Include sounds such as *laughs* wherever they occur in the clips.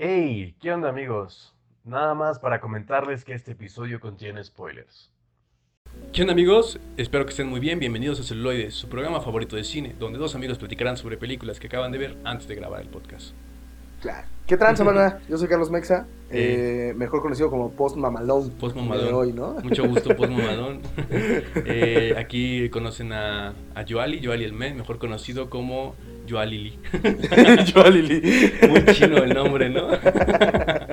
Hey, ¿qué onda amigos? Nada más para comentarles que este episodio contiene spoilers. ¿Qué onda amigos? Espero que estén muy bien. Bienvenidos a Celuloides, su programa favorito de cine, donde dos amigos platicarán sobre películas que acaban de ver antes de grabar el podcast. Claro. ¿Qué tranza, banda? Yo soy Carlos Mexa, eh, mejor conocido como Post Mamalón. Post de Mamadón. hoy, ¿no? Mucho gusto, Post Mamadón. *laughs* Eh, aquí conocen a, a Joali, Joali el Men, mejor conocido como Joalili. *laughs* Yo, Lili. Muy chino el nombre, ¿no?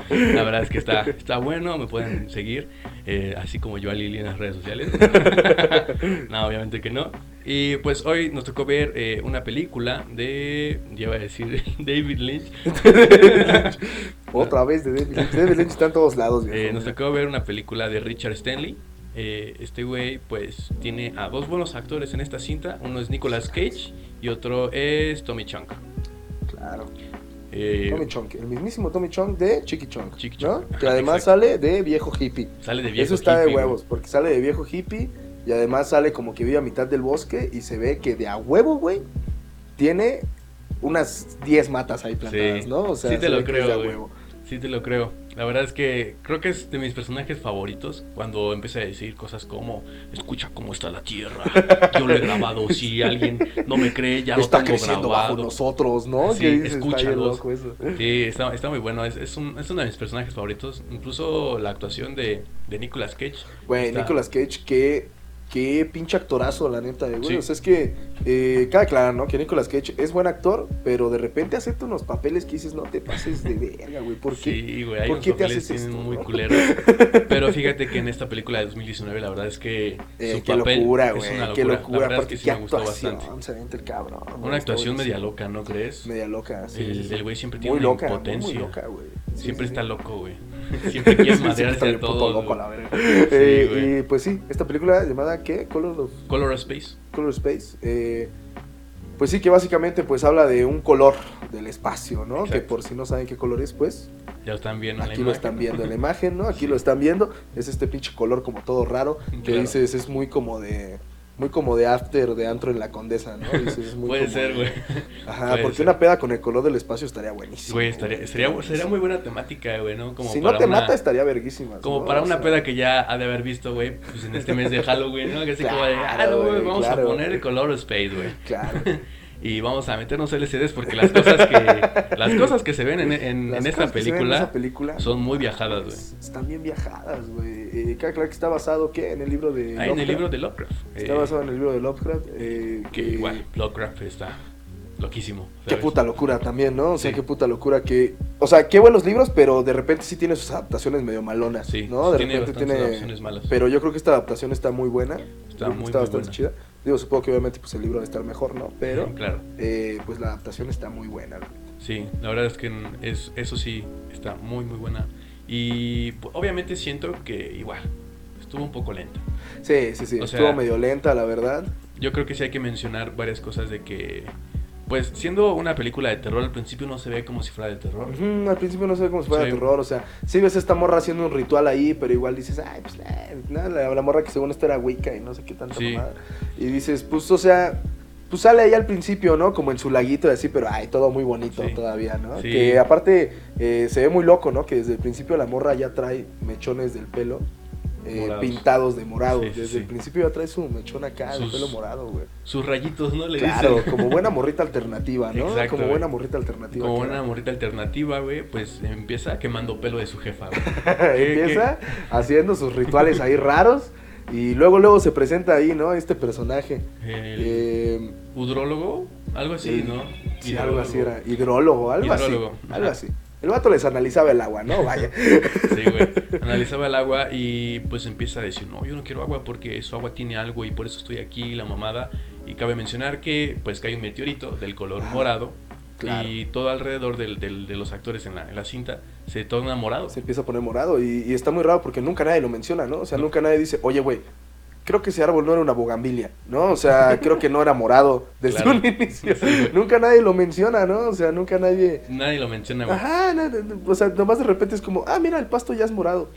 La verdad es que está, está bueno, me pueden seguir, eh, así como Joalili en las redes sociales. *laughs* No, obviamente que no. Y pues hoy nos tocó ver eh, una película de, ya iba a decir, *laughs* David Lynch. *laughs* Otra vez de David Lynch. David Lynch está en todos lados. Eh, nos tocó ver una película de Richard Stanley. Eh, este güey, pues, tiene a dos buenos actores en esta cinta. Uno es Nicolas Cage y otro es Tommy Chong. Claro. Eh, Tommy Chong, el mismísimo Tommy Chong de Chiqui Chong. Chiqui ¿no? Chong. Que además sale de viejo hippie. Sale de viejo Eso está de güey. huevos, porque sale de viejo hippie y además sale como que vive a mitad del bosque y se ve que de a huevo, güey, tiene unas 10 matas ahí plantadas, Sí. ¿no? O sea, Sí te se lo creo, güey. Sí, te lo creo. La verdad es que creo que es de mis personajes favoritos cuando empieza a decir cosas como, escucha cómo está la tierra, yo lo he grabado, si alguien no me cree, ya está lo tengo creciendo bajo nosotros, ¿no? Sí, Que está escúchalos. eso. Sí, está, está muy bueno, es, es, un- es uno de mis personajes favoritos. Incluso la actuación de, de Nicolas Cage. Güey, está- Nicolas Cage, qué, qué pinche actorazo, la neta, güey. Sí. O sea, es que, eh, cabe claro, ¿no? Que Nicolas Cage es buen actor, pero de repente acepta unos papeles que dices, no te pases de verga, güey. ¿Por qué? Sí, güey, hay ¿Por unos qué te papeles haces tienen esto, muy no? culeros. *laughs* Pero fíjate que en esta película de 2019 la verdad es que Eh, su qué papel locura, es güey. una Qué locura. locura. La verdad es que sí qué me gustó bastante. se el cabrón. Una actuación media loca, ¿no crees? Media loca, sí. El, güey siempre tiene Muy una loca, impotencia. muy loca, güey. Sí, siempre sí, está loco, güey. *laughs* Siempre quiere Siempre madrearse está a bien puto todos. loco, güey. la verga. Eh, güey. y pues sí, esta película llamada, ¿qué? Color of Color Space. Color Space. eh, pues sí, que básicamente pues habla de un color del espacio, ¿no? Que por si no saben qué color es, pues Ya lo están viendo en la aquí lo imagen. están viendo en la *laughs* imagen, ¿no? Aquí lo están viendo. Es este pinche color como todo raro. Que Claro. dices, es muy como de... Muy como de after de antro en la condesa, ¿no? Dices, es muy *laughs* Puede como ser, de- güey. Ajá, Puede porque ser. una peda con el color del espacio estaría buenísimo. Güey, estaría, estaría muy buena temática, güey, ¿no? Como si no te una, mata, estaría verguísima. Como ¿no? para O una sea, peda que ya ha de haber visto, güey, pues en este mes de Halloween, ¿no? Que así como de, *laughs* ah, güey, vamos claro. a poner el color Space, güey. Claro. *laughs* Y vamos a meternos LCDs porque las cosas que *laughs* las cosas que se ven en, en- esta en película esa película son muy viajadas, güey. es- Están bien viajadas, güey. Eh, claro que está basado, ¿qué? En el libro de Ah, en el Lovecraft. libro de Lovecraft. Está eh, basado en el libro de Lovecraft. eh, que igual, Lovecraft está loquísimo. Qué puta locura también, ¿no? O sea, Sí. qué puta locura que... O sea, qué buenos libros, pero de repente sí tiene sus adaptaciones medio malonas, Sí, ¿no? De tiene repente tiene... adaptaciones malas. Pero yo creo que esta adaptación está muy buena. Está muy, está muy bastante buena. chida. Digo, supongo que obviamente pues el libro debe estar mejor, ¿no? Pero, Claro. eh, pues la adaptación está muy buena. Sí, la verdad es que es, eso sí está muy muy buena. Y obviamente siento que igual estuvo un poco lenta. Sí, sí, sí. O sea- Estuvo medio lenta, la verdad. Yo creo que sí hay que mencionar varias cosas de que, pues siendo una película de terror, al principio no se ve como si fuera de terror. Al principio no sé cómo si fuera Sí. terror, o sea, sí ves a esta morra haciendo un ritual ahí, pero igual dices, ay, pues nada, la, la morra que según esto era Wicca y no sé qué tanta Sí. mamada. Y dices, pues, o sea, pues sale ahí al principio, ¿no? Como en su laguito y así, pero ay, todo muy bonito Sí. todavía, ¿no? Que aparte eh, se ve muy loco, ¿no? Que desde el principio la morra ya trae mechones del pelo. Eh, pintados de morado. Sí, Desde sí. el principio ya trae su mechón acá, Sus- pelo morado, güey. Sus rayitos, ¿no? Le Claro, dicen. como buena morrita alternativa, ¿no? Exacto, como güey. buena morrita alternativa. Como era. morrita alternativa, güey, pues empieza quemando pelo de su jefa, güey. *laughs* Empieza haciendo sus rituales ahí raros y luego luego se presenta ahí, ¿no? Este personaje. El Eh, udrólogo, algo así, el- ¿no? sí, algo así era. Hidrólogo, algo Hidrólogo, así. Algo así. El vato les analizaba el agua, ¿no? Vaya. Sí, güey. Analizaba el agua y pues empieza a decir, no, yo no quiero agua porque su agua tiene algo y por eso estoy aquí, la mamada. Y cabe mencionar que pues cae un meteorito del color Ah, morado claro. y todo alrededor del- del- de los actores en la, en la cinta se torna morado. Se empieza a poner morado y, y está muy raro porque nunca nadie lo menciona, ¿no? O sea, No. nunca nadie dice, oye, güey, creo que ese árbol no era una bogambilia, ¿no? O sea, creo que no era morado desde Claro. un inicio. Nunca nadie lo menciona, ¿no? O sea, nunca nadie... Nadie lo menciona, güey. Ajá, o sea, nomás de repente es como, ah, mira, el pasto ya es morado.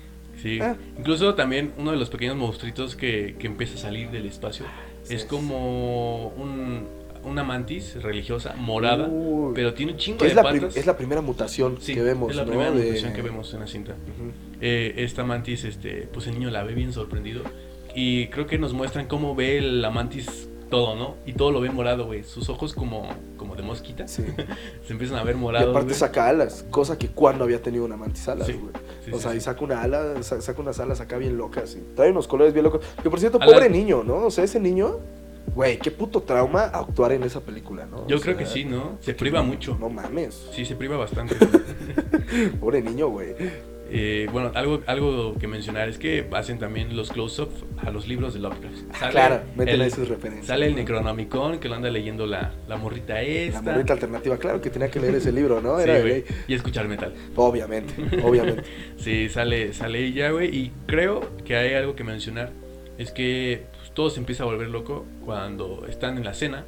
Sí. Ah. Incluso también uno de los pequeños monstruitos que, que empieza a salir del espacio Sí, es sí. como un... una mantis religiosa, morada, Uy. pero tiene un chingo de es la, patas. es la primera mutación Sí, que vemos, es la ¿no? primera De- mutación que vemos en la cinta. Eh, esta mantis, este, pues el niño la ve bien sorprendido. Y creo que nos muestran cómo ve la mantis todo, ¿no? Y todo lo ve morado, güey. Sus ojos como, como de mosquita Sí. *laughs* se empiezan a ver Y morados. aparte güey. saca alas, cosa que cuando había tenido una mantis alas, güey. sí, o sea, y saca una ala, sa- saca unas alas acá bien locas. Y trae unos colores bien locos. Que por cierto, pobre niño, ¿no? O sea, ese niño, güey, qué puto trauma actuar en esa película, ¿no? Yo O creo sea, que sí, ¿no? Se priva mucho. No mames. Sí, se priva bastante. *laughs* Pobre niño, güey. Eh, bueno, algo, algo que mencionar es que hacen también los close-up a los libros de Lovecraft. Sale claro, meten ahí sus referencias. Sale el Necronomicon, que lo anda leyendo la, la morrita La esta. morrita alternativa, claro que tenía que leer ese libro, ¿no? Sí, Era. Y escuchar metal. Obviamente, obviamente. *laughs* Sí, sale, sale ella, güey. Y creo que hay algo que mencionar. Es que pues, todo se empieza a volver loco cuando están en la cena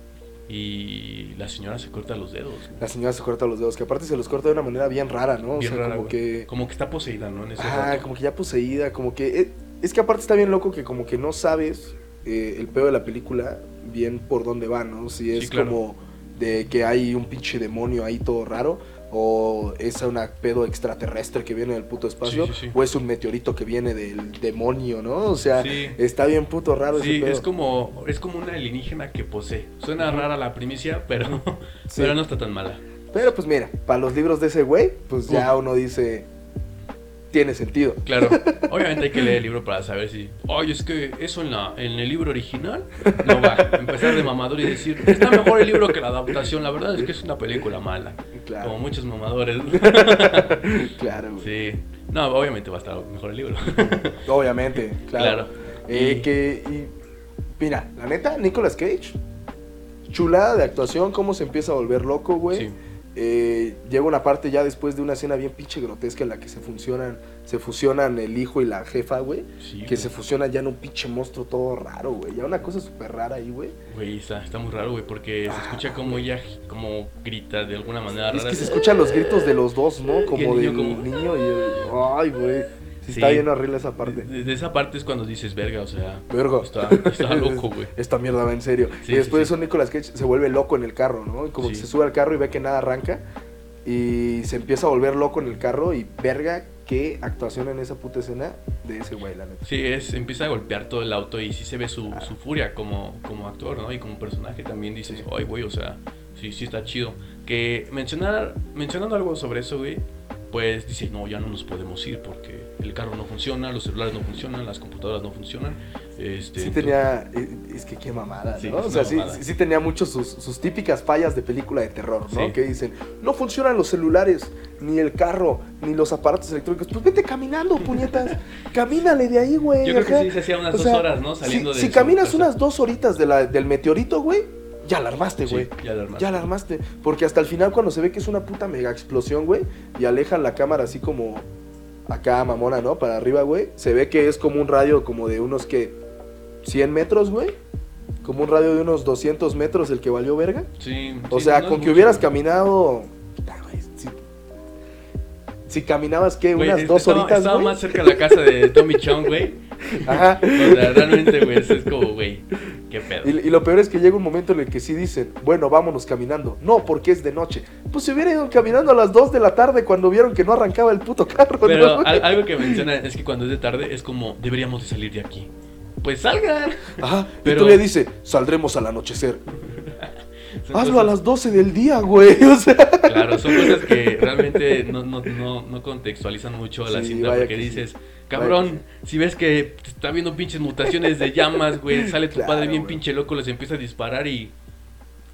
y la señora se corta los dedos. güey. La señora se corta los dedos, que aparte se los corta de una manera bien rara, ¿no? O Bien sea, rara, como güey. que... Como que está poseída, ¿no? En ese Ah, rato. como que ya poseída, como que... eh, Es que aparte está bien loco que como que no sabes eh, el pedo de la película bien por dónde va, ¿no? Si es Sí, claro. como de que hay un pinche demonio ahí todo raro, o es un pedo extraterrestre que viene del puto espacio, Sí, sí, sí. o es un meteorito que viene del demonio, ¿no? O sea, está bien puto raro Sí, ese pedo. es como, es como una alienígena que posee. Suena rara la primicia, pero, pero no está tan mala. Pero pues mira, para los libros de ese güey, pues ya uno dice, tiene sentido. Claro, *laughs* obviamente hay que leer el libro para saber si, oye, es que eso en, la, en el libro original no va. Empezar de mamador y decir, está mejor el libro que la adaptación. La verdad es que es una película mala. Claro. Como muchos mamadores. *laughs* Claro, güey. sí. No, obviamente va a estar mejor el libro. *laughs* Obviamente, claro. Claro. Eh, Y- que, y, mira, la neta, Nicolas Cage, chulada de actuación, cómo se empieza a volver loco, güey. Sí. Eh, llega una parte ya después de una escena bien pinche grotesca en la que se funcionan, se fusionan el hijo y la jefa, güey. Sí, que güey. se fusionan ya en un pinche monstruo todo raro, güey. Ya una cosa súper rara ahí, güey. Güey, está, está muy raro, güey, porque se Ah, escucha como ella como grita de alguna manera Es rara. que se escuchan los gritos de los dos, ¿no? Como niño del como- niño y el... Ay, güey. Sí, Sí. está bien horrible esa parte. De, de esa parte es cuando dices, verga, o sea, Verga. está, está *laughs* loco, güey. Esta mierda va en serio. Sí, y después de eso Nicolas Cage se vuelve loco en el carro, ¿no? Y como que se sube al carro y ve que nada arranca. Y se empieza a volver loco en el carro y verga qué actuación en esa puta escena de ese güey, la neta. Sí, es, empieza a golpear todo el auto y sí se ve su, su furia como, como actor, ¿no? Y como personaje también dices, ay, güey, o sea, sí, sí está chido. Que mencionar, mencionando algo sobre eso, güey, pues dice, no, ya no nos podemos ir porque el carro no funciona, los celulares no funcionan, las computadoras no funcionan. Este, Sí tenía, eh, es que qué mamada, ¿no? o sea, sí, mamada. sí, sí tenía muchos sus, sus típicas fallas de película de terror, ¿no? Sí. Que dicen, no funcionan los celulares, ni el carro, ni los aparatos electrónicos. Pues vete caminando, puñetas. *laughs* Camínale de ahí, güey. Yo creo que sí se hacía unas O dos sea, horas, ¿no? Saliendo si, de si caminas casa. unas dos horitas de la- del meteorito, güey, ya la armaste, Sí, güey. ya la armaste. Ya la armaste. Porque hasta el final, cuando se ve que es una puta mega explosión, güey, y alejan la cámara así como acá, mamona, ¿no? Para arriba, güey, se ve que es como un radio como de unos que 100 metros, güey. Como un radio de unos 200 metros el que valió verga. Sí, O sí, sea, no con que mucho, hubieras güey. caminado. puta, güey, si, si caminabas, ¿qué? Güey, Unas dos estaba, horitas, Estaba güey. más cerca de la casa de Tommy Chong, güey. Ajá. O sea, realmente, güey, eso es como, güey, qué pedo. Y, y lo peor es que llega un momento en el que sí dicen, bueno, vámonos caminando. No, porque es de noche. Pues se hubiera ido caminando a las 2 de la tarde cuando vieron que no arrancaba el puto carro. ¿no, Pero al- algo que menciona es que cuando es de tarde es como, deberíamos de salir de aquí. Pues salgan. Ajá. Pero- Y todavía dice, saldremos al anochecer. Hazlo a las 12 del día, güey. O sea. Claro, son cosas que realmente no, no, no, no contextualizan mucho a la Sí, cinta porque que sí. dices, Vaya cabrón, si ves que está viendo pinches mutaciones de llamas, güey, sale tu Claro, padre bien güey. pinche loco, les empieza a disparar y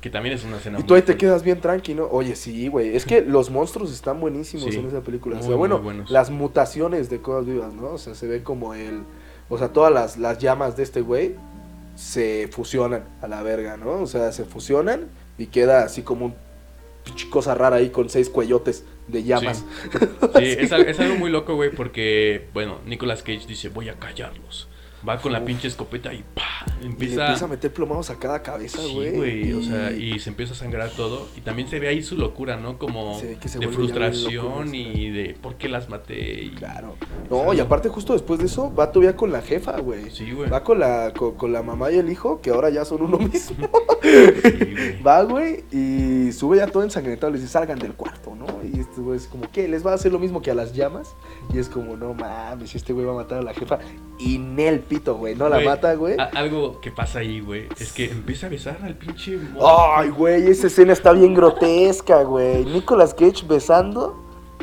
que también es una escena Y tú ahí te quedas bien tranquilo. Oye, sí, güey. Es que los monstruos están buenísimos Sí, en esa película. o muy, sea, bueno, las mutaciones de cosas vivas, ¿no? O sea, se ve como el. O sea, todas las, las llamas de este güey se fusionan a la verga, ¿no? O sea, se fusionan y queda así como un cosa rara ahí con seis cuellotes de llamas. Sí, *laughs* es, es algo muy loco, güey, porque, bueno, Nicolas Cage dice, voy a callarlos. Va con la pinche escopeta y pa, Y le empieza... empieza a meter plomados a cada cabeza, Sí, güey. güey, o sea, y se empieza a sangrar todo. Y también se ve ahí su locura, ¿no? Como que se de frustración y de por qué las maté. Y... Claro. No, y aparte justo después de eso, va todavía con la jefa, güey. Sí, güey. Va con la, con, con la mamá y el hijo, que ahora ya son uno mismo. *laughs* Sí, güey. Va, güey, y sube ya todo ensangrentado. Les dice, salgan del cuarto, ¿no? Y este güey es como, ¿qué? ¿Les va a hacer lo mismo que a las llamas? Y es como, no mames, este güey va a matar a la jefa. Y Nel pito, güey, no la Güey, mata, güey. algo que pasa ahí, güey, es que empieza a besar al pinche. Ay, güey, esa escena está bien grotesca, güey. Nicolas Cage besando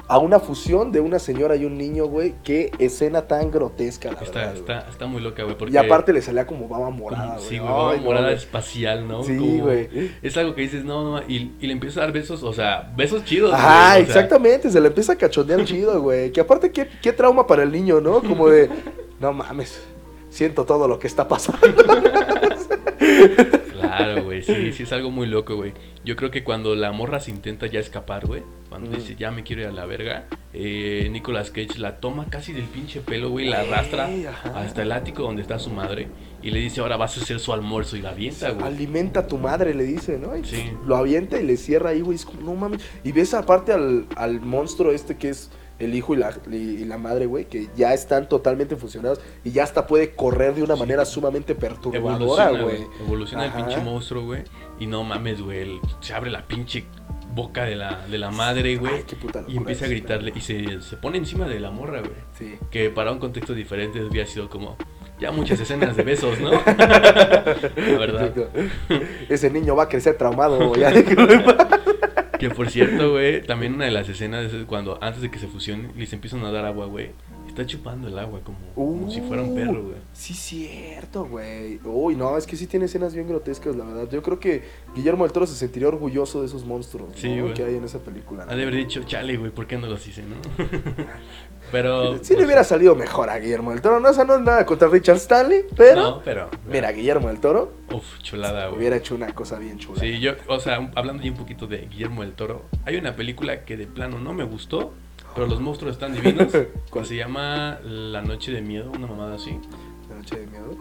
a una fusión de una señora y un niño, güey. Qué escena tan grotesca, la Está, verdad, está, está muy loca, güey. porque Y aparte le salía como baba morada, güey. Sí, güey, baba no, morada espacial, ¿no? Sí, Como- güey. Es algo que dices, no, no, y, y le empieza a dar besos, o sea, besos chidos. Ajá, güey, o sea, exactamente, se le empieza a cachondear *laughs* chido, güey. Que aparte, qué, qué trauma para el niño, ¿no? Como de, no mames, siento todo lo que está pasando. *laughs* Claro, güey, sí, sí es algo muy loco, güey. Yo creo que cuando la morra se intenta ya escapar, güey, cuando Mm. dice ya me quiero ir a la verga, eh, Nicolas Cage la toma casi del pinche pelo, güey, la arrastra Ey, hasta el ático donde está su madre y le dice ahora vas a hacer su almuerzo y la avienta, güey. Alimenta a tu madre, le dice, ¿no? Y Sí. Lo avienta y le cierra ahí, güey. Es como, no mames. Y ves aparte al, al monstruo este que es el hijo y la, y, la madre, güey, que ya están totalmente fusionados y ya hasta puede correr de una Sí. manera sumamente perturbadora, güey. güey. Evoluciona el pinche monstruo, güey. Y no mames, güey. Se abre la pinche boca de la, de la madre, güey. Y empieza a gritarle. Y se, se pone encima de la morra, güey. Sí. Que para un contexto diferente hubiera sido como. Ya muchas escenas de besos, ¿no? *laughs* la verdad. Ese niño va a crecer traumado, paz. *laughs* Que por cierto, güey, también una de las escenas es cuando antes de que se fusionen les empiezan a dar agua, güey. Está chupando el agua como, como si fuera un perro, güey. Uh, Sí, cierto, güey. Uy, no, es que sí tiene escenas bien grotescas, la verdad. Yo creo que Guillermo del Toro se sentiría orgulloso de esos monstruos Sí, ¿no? güey. que hay en esa película. ¿no? Ha de haber dicho, chale, güey, ¿por qué no los hice, no? *laughs* Pero. Sí le pues, hubiera salido mejor a Guillermo del Toro. No, o sea, no es nada contra Richard Stanley, pero... No, pero. Mira, Guillermo del Toro Uf, chulada, güey. hubiera hecho una cosa bien chula. Sí, yo, o sea, hablando ya un poquito de Guillermo del Toro, hay una película que de plano no me gustó, pero los monstruos están divinos. ¿Cuál? *laughs* se llama La Noche de Miedo, una mamada así. La noche de miedo.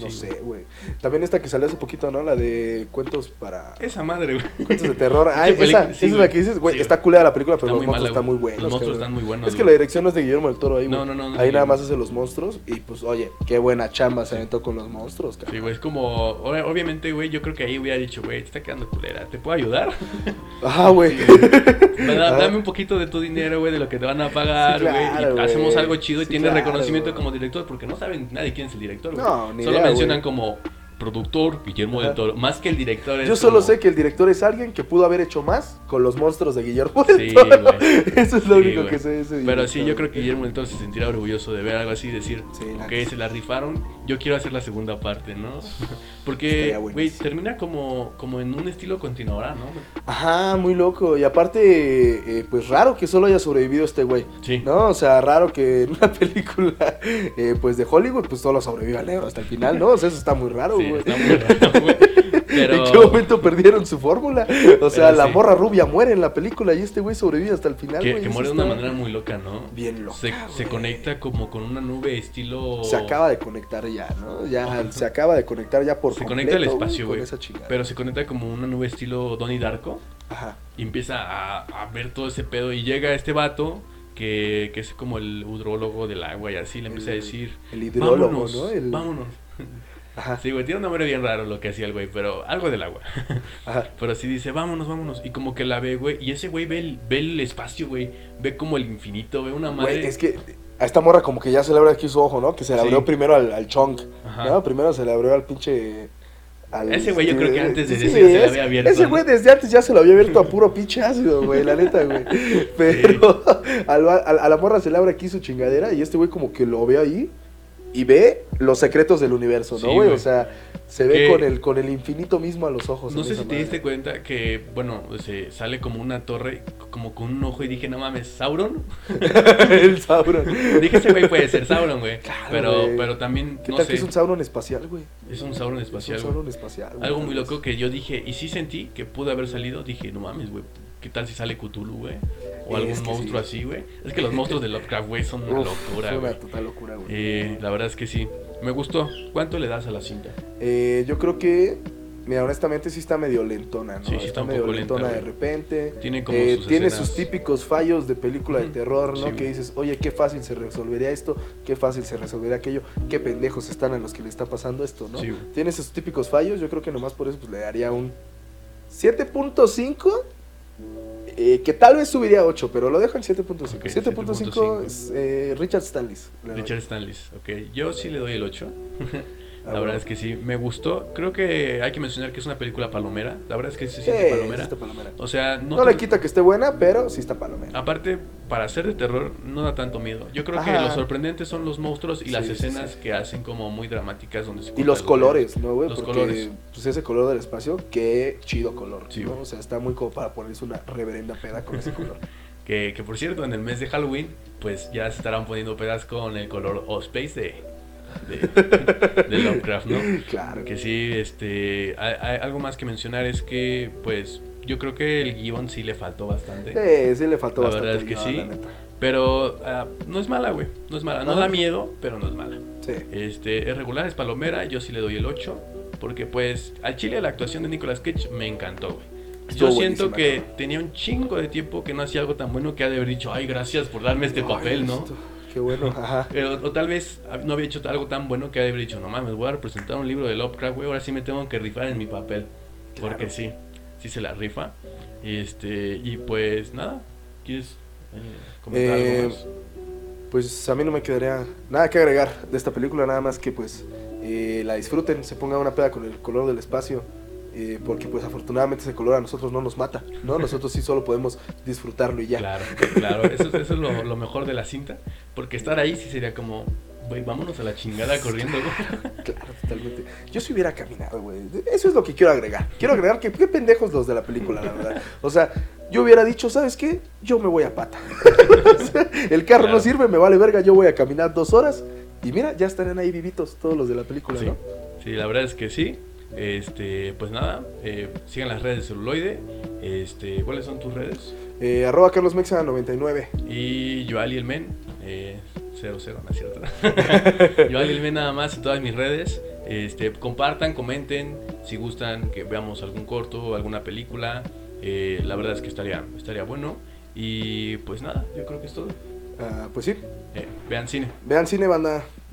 No Sí, sé, güey. También esta que salió hace poquito, ¿no? La de cuentos para... Esa madre, güey. Cuentos de terror. *laughs* Qué esa, película- esa sí, es la que dices, güey. Sí, está culera la película, pero Está los muy monstruos están muy buenos. Los monstruos están muy buenos. Es que la dirección no es de Guillermo del Toro ahí, güey. No, no, no, Ahí nada más hace los monstruos y pues, oye, qué buena chamba se aventó con los monstruos, Sí, cabrón. güey, es como, ob- obviamente, güey, yo creo que ahí hubiera dicho, güey, te está quedando culera, ¿te puedo ayudar? *laughs* Ah, güey. Ah. Dame un poquito de tu dinero, güey, de lo que te van a pagar, Sí, güey, claro, hacemos algo chido y Sí, tienes claro, reconocimiento como director, porque no saben nadie quién es el director, güey. No, ni Solo mencionan como productor Guillermo del. Toro, más que el director Yo solo como- sé que el director es alguien que pudo haber hecho más con los monstruos de Guillermo Sí, del Toro. *laughs* Eso es lo Sí, único que sé de ese Pero sí, yo creo que. Guillermo del Toro se sentirá orgulloso de ver algo así y decir, Sí, ok, se la rifaron, yo quiero hacer la segunda parte, ¿no? *laughs* Porque, güey, termina como, como en un estilo continuará, ¿no? Ajá, muy loco. Y aparte, eh, pues raro que solo haya sobrevivido este güey. Sí. ¿No? O sea, raro que en una *laughs* película, eh, pues de Hollywood, pues solo sobreviva el negro hasta el final, ¿no? O sea, eso está muy raro, Sí, güey. *laughs* güey. Pero... ¿En qué momento perdieron su fórmula? O sea, Pero la sí. morra rubia muere en la película y este güey sobrevive hasta el final, Que, güey. que Eso muere de una manera muy loca, ¿no? Bien loca, Se, conecta como con una nube estilo... Se acaba de conectar ya, ¿no? Ya se acaba de conectar ya por Se completo, conecta al espacio, güey. Pero se conecta como una nube estilo Donnie Darko. Ajá. Y empieza a, a ver todo ese pedo. Y llega este vato que, que es como el hidrólogo del agua y así le empieza a decir... El hidrólogo, vámonos, ¿no? El... vámonos. *laughs* Ajá. Sí, güey, tiene un nombre bien raro lo que hacía el güey, pero algo del agua. *laughs* Ajá. Pero sí dice, vámonos, vámonos. Y como que la ve, güey. Y ese güey ve el, ve el espacio, güey. Ve como el infinito, ve una madre. Güey, es que a esta morra como que ya se le abre aquí su ojo, ¿no? Que se le Sí. abrió primero al, al chonk, Ajá. ¿no? Primero se le abrió al pinche... al- Ese güey yo creo que antes de Sí, eso ya se le había abierto, Ese ¿no? güey desde antes ya se lo había abierto a puro pinche ácido, güey, la neta, güey. *laughs* Pero *laughs* al- al- a la morra se le abre aquí su chingadera y este güey como que lo ve ahí y ve los secretos del universo, ¿no, güey? O sea, se ve Que- con el, con el infinito mismo a los ojos. No sé si te madre. diste cuenta que, bueno, se sale como una torre, como con un ojo y dije, no mames, ¿Sauron? *laughs* el Sauron. dije, ese güey puede ser Sauron, güey. Claro, pero, pero también, ¿Qué no tal sé, que es un Sauron espacial, güey? es un Sauron Es espacial, un güey. Sauron espacial. Algo muy loco que yo dije, y sí sentí que pudo haber salido, dije, no mames, güey, ¿qué tal si sale Cthulhu, güey? O algún monstruo sí. así, güey. Es que los monstruos de Lovecraft, güey, son una Uf, locura, güey. una total locura, güey. Eh, la verdad es que sí. Me gustó. ¿Cuánto le das a la cinta? Eh, yo creo que Mira, honestamente sí está medio lentona, ¿no? Sí, sí está un medio poco lentona lenta, de repente. Tiene como Eh, sus tiene escenas- sus típicos fallos de película de terror, ¿no? Sí, que dices, oye, qué fácil se resolvería esto, qué fácil se resolvería aquello, qué pendejos están a los que le está pasando esto, ¿no? Sí. Tiene esos típicos fallos, yo creo que nomás por eso pues, le daría un 7.5. eh, que tal vez subiría a 8, pero lo dejo en 7.5. Ok, 7.5 7.5. es eh, Richard doy. Richard Stanley, ok. Yo sí le doy el 8. *laughs* La verdad es que sí, me gustó. Creo que hay que mencionar que es una película palomera. La verdad es que sí se siente sí palomera. está palomera. O sea, no, No, le quita que esté buena, pero sí está palomera. Aparte, para ser de terror, no da tanto miedo. Yo creo que lo sorprendente son los monstruos y las Sí, escenas sí. que hacen como muy dramáticas. donde se Y los colores, ¿no, güey? Los Porque colores. pues ese color del espacio, qué chido color. Sí, ¿no? O sea, está muy como para ponerse una reverenda peda con ese color. *laughs* Que, que por cierto, en el mes de Halloween, pues ya se estarán poniendo pedas con el color Space de, de, de Lovecraft, ¿no? *laughs* claro. Que sí, este, hay- hay algo más que mencionar es que, pues, yo creo que el guion sí le faltó bastante. Sí, sí le faltó La bastante. verdad es que guion, sí. la. Pero ah, no es mala, güey. No es mala. No da miedo, pero no es mala. Sí. Este, es regular, es palomera. Yo sí le doy el 8. Porque, pues, al chile la actuación de Nicolas Cage me encantó, güey. Yo siento que tenía un chingo de tiempo que no hacía algo tan bueno que ha de haber dicho, ay, gracias por darme este papel, ¿no? esto, Qué bueno, *laughs* ajá. Eh, O, tal vez ah, no había hecho algo tan bueno que ha de haber dicho, no mames, voy a representar un libro de Lovecraft, güey, ahora sí me tengo que rifar en mi papel. Porque sí, sí se la rifa. Este, y pues nada, ¿quieres eh, comentar Eh, algo más? Pues a mí no me quedaría nada que agregar de esta película, nada más que pues eh, la disfruten, se pongan una peda con el color del espacio, eh, porque pues afortunadamente ese color a nosotros no nos mata, ¿no? *laughs* Nosotros sí solo podemos disfrutarlo y ya. Claro, claro, eso, eso es lo, lo mejor de la cinta. Porque estar ahí sí sería como, güey, vámonos a la chingada corriendo, güey. *laughs* Claro, totalmente. Yo si hubiera caminado, güey. Eso es lo que quiero agregar. Quiero agregar que qué pendejos los de la película, la verdad. O sea, yo hubiera dicho, ¿sabes qué? Yo me voy a pata. *laughs* O sea, el carro Claro. no sirve, me vale verga, yo voy a caminar dos horas. Y mira, ya estarán ahí vivitos todos los de la película, Sí, ¿no? sí, la verdad es que sí. Este, pues nada, eh, sigan las redes de celuloide. Este, ¿cuáles son tus redes? Eh, arroba Carlos Mexa 99. Y Joali el Men, eh, 00, no es cierto. *laughs* Joali el Men nada más en todas mis redes. Este, compartan, comenten si gustan que veamos algún corto, alguna película. Eh, la verdad es que estaría, estaría bueno. Y pues nada, yo creo que es todo. Ah, pues sí, Eh, vean cine. vean cine, banda.